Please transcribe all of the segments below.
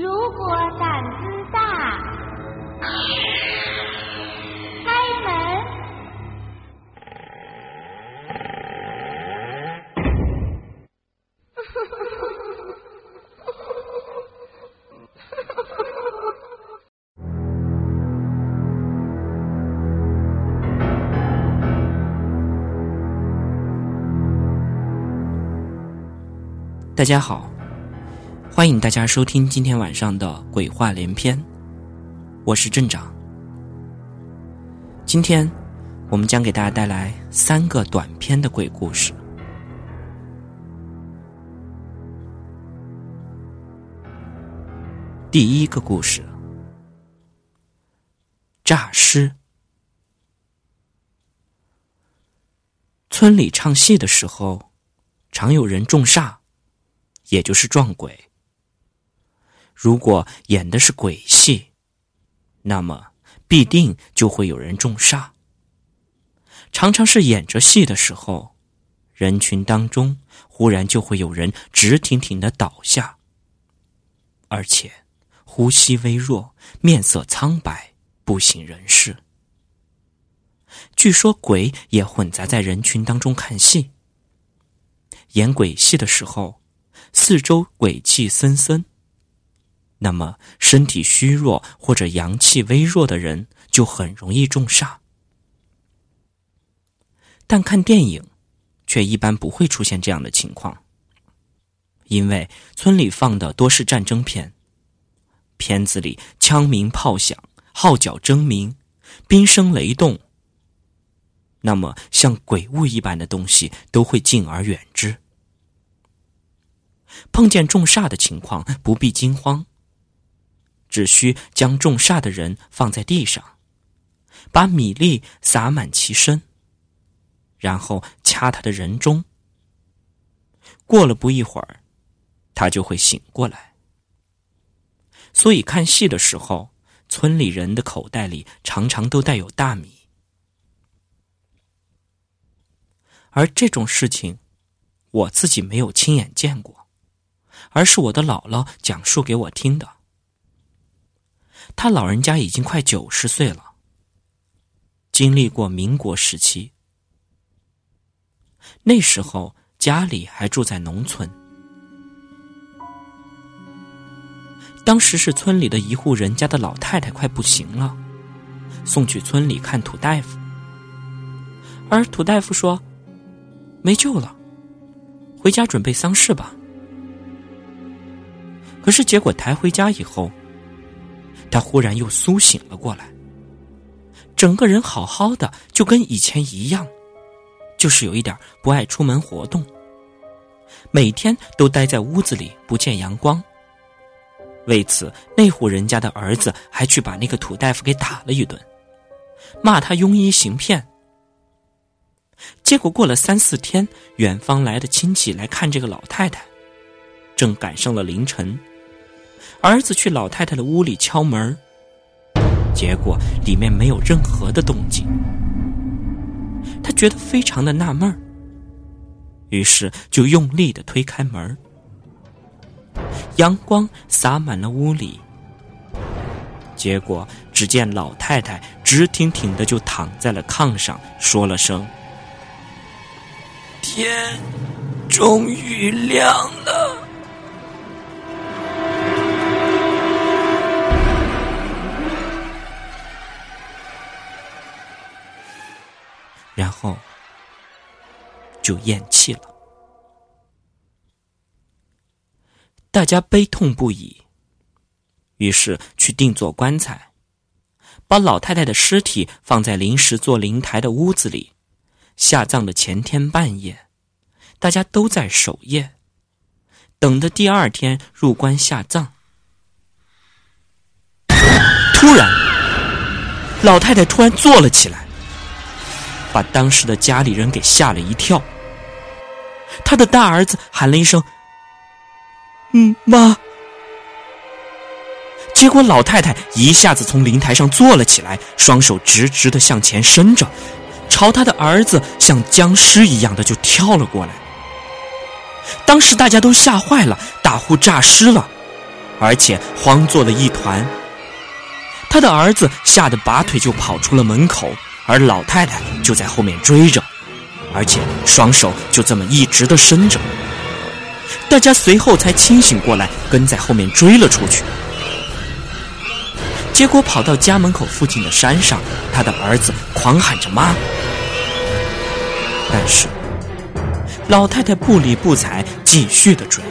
如果胆子大，开门。大家好，欢迎大家收听今天晚上的鬼话连篇，我是镇长。今天我们将给大家带来三个短篇的鬼故事。第一个故事：诈尸。村里唱戏的时候，常有人中煞。也就是撞鬼。如果演的是鬼戏，那么必定就会有人中煞。常常是演着戏的时候，人群当中忽然就会有人直挺挺的倒下，而且呼吸微弱，面色苍白，不省人事。据说鬼也混杂在人群当中看戏，演鬼戏的时候。四周鬼气森森，那么身体虚弱或者阳气微弱的人就很容易中煞。但看电影，却一般不会出现这样的情况，因为村里放的多是战争片，片子里枪鸣炮响、号角争鸣、兵声雷动，那么像鬼物一般的东西都会敬而远之。碰见中煞的情况，不必惊慌。只需将中煞的人放在地上，把米粒撒满其身，然后掐他的人中。过了不一会儿，他就会醒过来。所以看戏的时候，村里人的口袋里常常都带有大米。而这种事情，我自己没有亲眼见过。而是我的姥姥讲述给我听的。他老人家已经快九十岁了，经历过民国时期，那时候家里还住在农村。当时是村里的一户人家的老太太快不行了，送去村里看土大夫，而土大夫说没救了，回家准备丧事吧。可是，结果抬回家以后，他忽然又苏醒了过来，整个人好好的，就跟以前一样，就是有一点不爱出门活动，每天都待在屋子里不见阳光。为此，那户人家的儿子还去把那个土大夫给打了一顿，骂他庸医行骗。结果过了三四天，远方来的亲戚来看这个老太太，正赶上了凌晨。儿子去老太太的屋里敲门，结果里面没有任何的动静。他觉得非常的纳闷于是就用力的推开门。阳光洒满了屋里，结果只见老太太直挺挺的就躺在了炕上，说了声：“天终于亮就咽气了，大家悲痛不已，于是去定做棺材，把老太太的尸体放在临时做灵台的屋子里。下葬的前天半夜，大家都在守夜，等的第二天入棺下葬。突然，老太太突然坐了起来。把当时的家里人给吓了一跳。他的大儿子喊了一声：“嗯，妈。”结果老太太一下子从灵台上坐了起来，双手直直的向前伸着，朝他的儿子像僵尸一样的就跳了过来。当时大家都吓坏了，大呼诈尸了。而且慌作了一团。他的儿子吓得拔腿就跑出了门口，而老太太就在后面追着，而且双手就这么一直的伸着。大家随后才清醒过来，跟在后面追了出去。结果跑到家门口附近的山上，他的儿子狂喊着“妈”，但是老太太不理不睬，继续的追。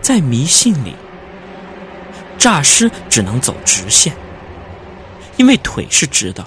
在迷信里，诈尸只能走直线，因为腿是直的，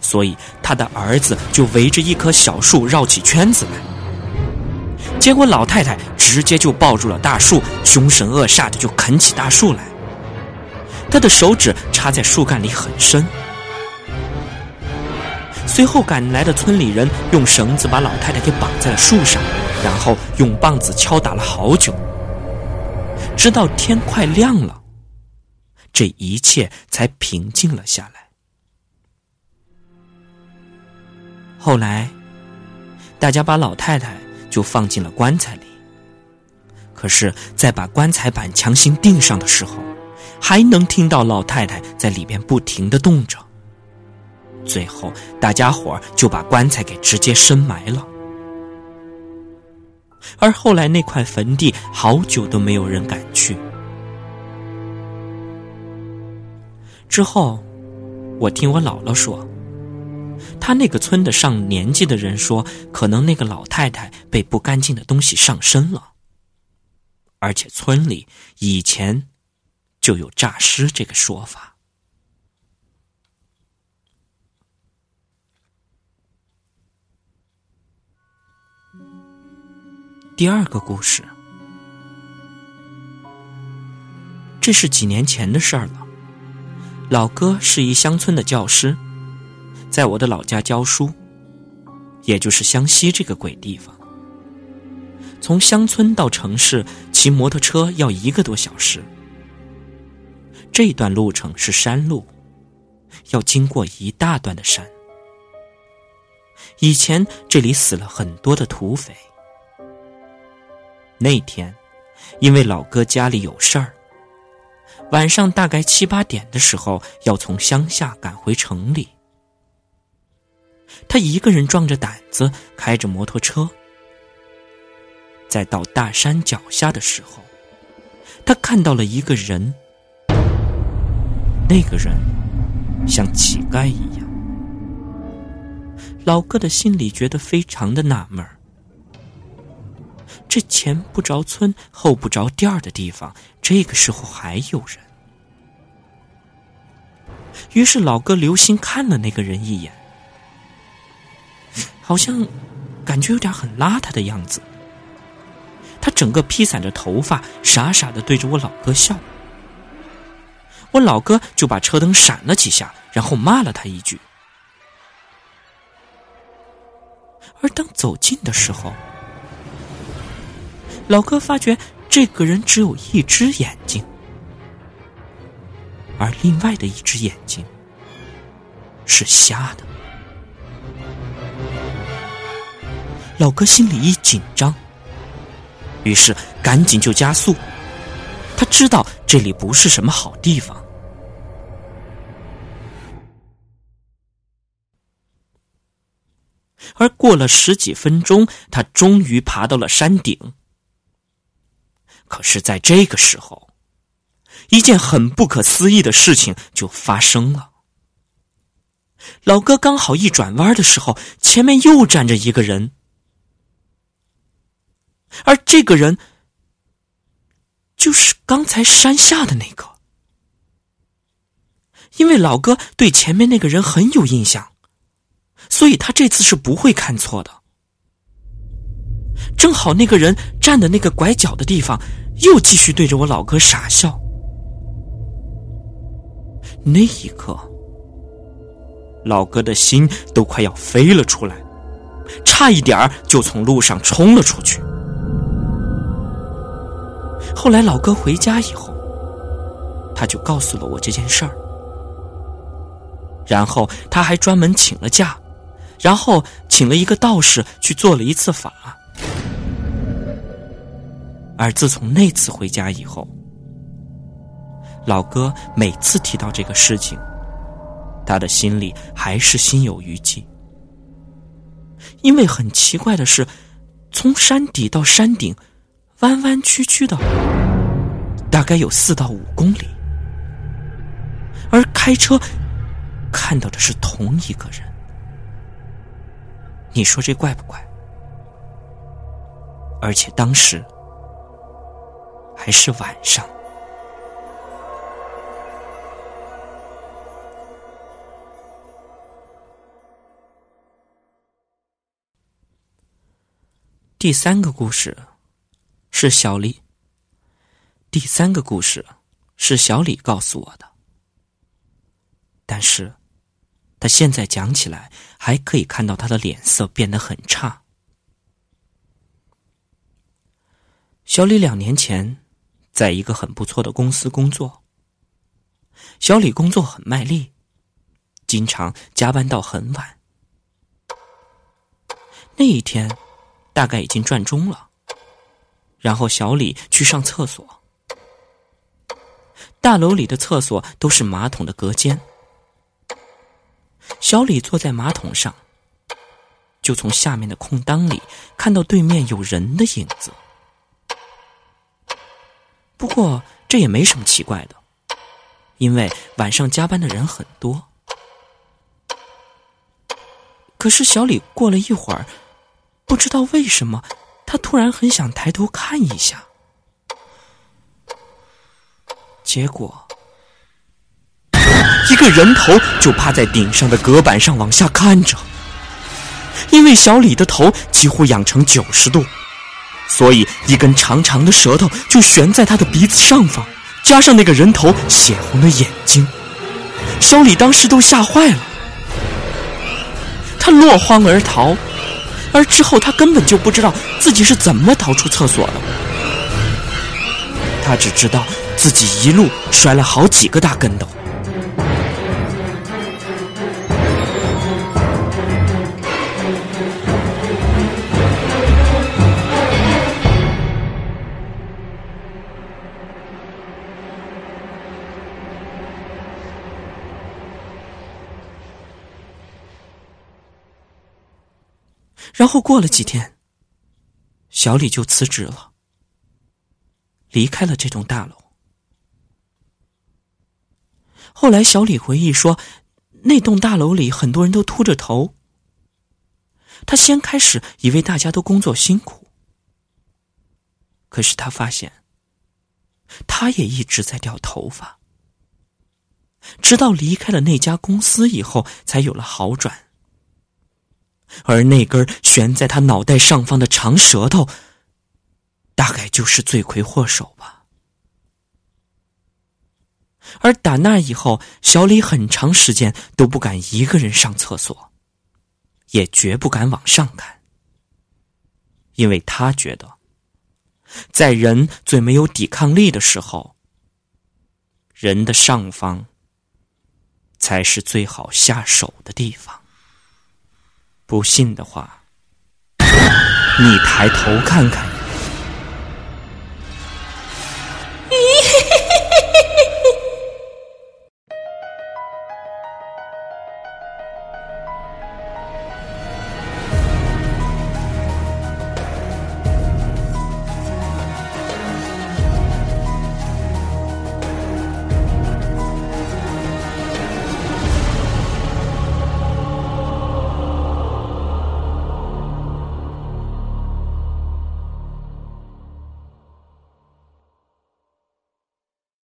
所以他的儿子就围着一棵小树绕起圈子来。结果老太太直接就抱住了大树，凶神恶煞的就啃起大树来。他的手指插在树干里很深。随后赶来的村里人用绳子把老太太给绑在了树上，然后用棒子敲打了好久。直到天快亮了，这一切才平静了下来。后来，大家把老太太就放进了棺材里。可是，在把棺材板强行钉上的时候，还能听到老太太在里边不停的动着。最后，大家伙就把棺材给直接深埋了。而后来那块坟地好久都没有人敢去。之后，我听我姥姥说，他那个村的上年纪的人说，可能那个老太太被不干净的东西上身了，而且村里以前就有诈尸这个说法。第二个故事，这是几年前的事儿了。老哥是一乡村的教师，在我的老家教书，也就是湘西这个鬼地方。从乡村到城市骑摩托车要一个多小时，这段路程是山路，要经过一大段的山。以前这里死了很多的土匪。那天，因为老哥家里有事儿，晚上大概七八点的时候，要从乡下赶回城里。他一个人壮着胆子开着摩托车，在到大山脚下的时候，他看到了一个人。那个人像乞丐一样，老哥的心里觉得非常的纳闷儿。这前不着村后不着店的地方，这个时候还有人。于是老哥留心看了那个人一眼，好像感觉有点很邋遢的样子。他整个披散着头发，傻傻的对着我老哥笑。我老哥就把车灯闪了几下，然后骂了他一句。而当走近的时候，老哥发觉这个人只有一只眼睛，而另外的一只眼睛是瞎的。老哥心里一紧张，于是赶紧就加速。他知道这里不是什么好地方。而过了十几分钟，他终于爬到了山顶。可是，在这个时候，一件很不可思议的事情就发生了。老哥刚好一转弯的时候，前面又站着一个人，而这个人就是刚才山下的那个。因为老哥对前面那个人很有印象，所以他这次是不会看错的。正好那个人站的那个拐角的地方。又继续对着我老哥傻笑。那一刻，老哥的心都快要飞了出来，差一点就从路上冲了出去。后来老哥回家以后，他就告诉了我这件事儿，然后他还专门请了假，然后请了一个道士去做了一次法。而自从那次回家以后，老哥每次提到这个事情，他的心里还是心有余悸。因为很奇怪的是，从山底到山顶，弯弯曲曲的，大概有四到五公里，而开车看到的是同一个人。你说这怪不怪？而且当时还是晚上。第三个故事是小李。第三个故事是小李告诉我的，但是他现在讲起来还可以看到他的脸色变得很差。小李两年前在一个很不错的公司工作，小李工作很卖力，经常加班到很晚。那一天。大概已经转钟了，然后小李去上厕所。大楼里的厕所都是马桶的隔间，小李坐在马桶上，就从下面的空当里看到对面有人的影子。不过这也没什么奇怪的，因为晚上加班的人很多。可是小李过了一会儿。不知道为什么，他突然很想抬头看一下，结果一个人头就趴在顶上的隔板上往下看着。因为小李的头几乎仰成九十度，所以一根长长的舌头就悬在他的鼻子上方，加上那个人头血红的眼睛，小李当时都吓坏了，他落荒而逃。而之后，他根本就不知道自己是怎么逃出厕所的。他只知道自己一路摔了好几个大跟头。然后过了几天，小李就辞职了，离开了这栋大楼。后来，小李回忆说，那栋大楼里很多人都秃着头。他先开始以为大家都工作辛苦，可是他发现，他也一直在掉头发，直到离开了那家公司以后，才有了好转。而那根悬在他脑袋上方的长舌头，大概就是罪魁祸首吧。而打那以后，小李很长时间都不敢一个人上厕所，也绝不敢往上看，因为他觉得，在人最没有抵抗力的时候，人的上方才是最好下手的地方。不信的话。你抬头看看。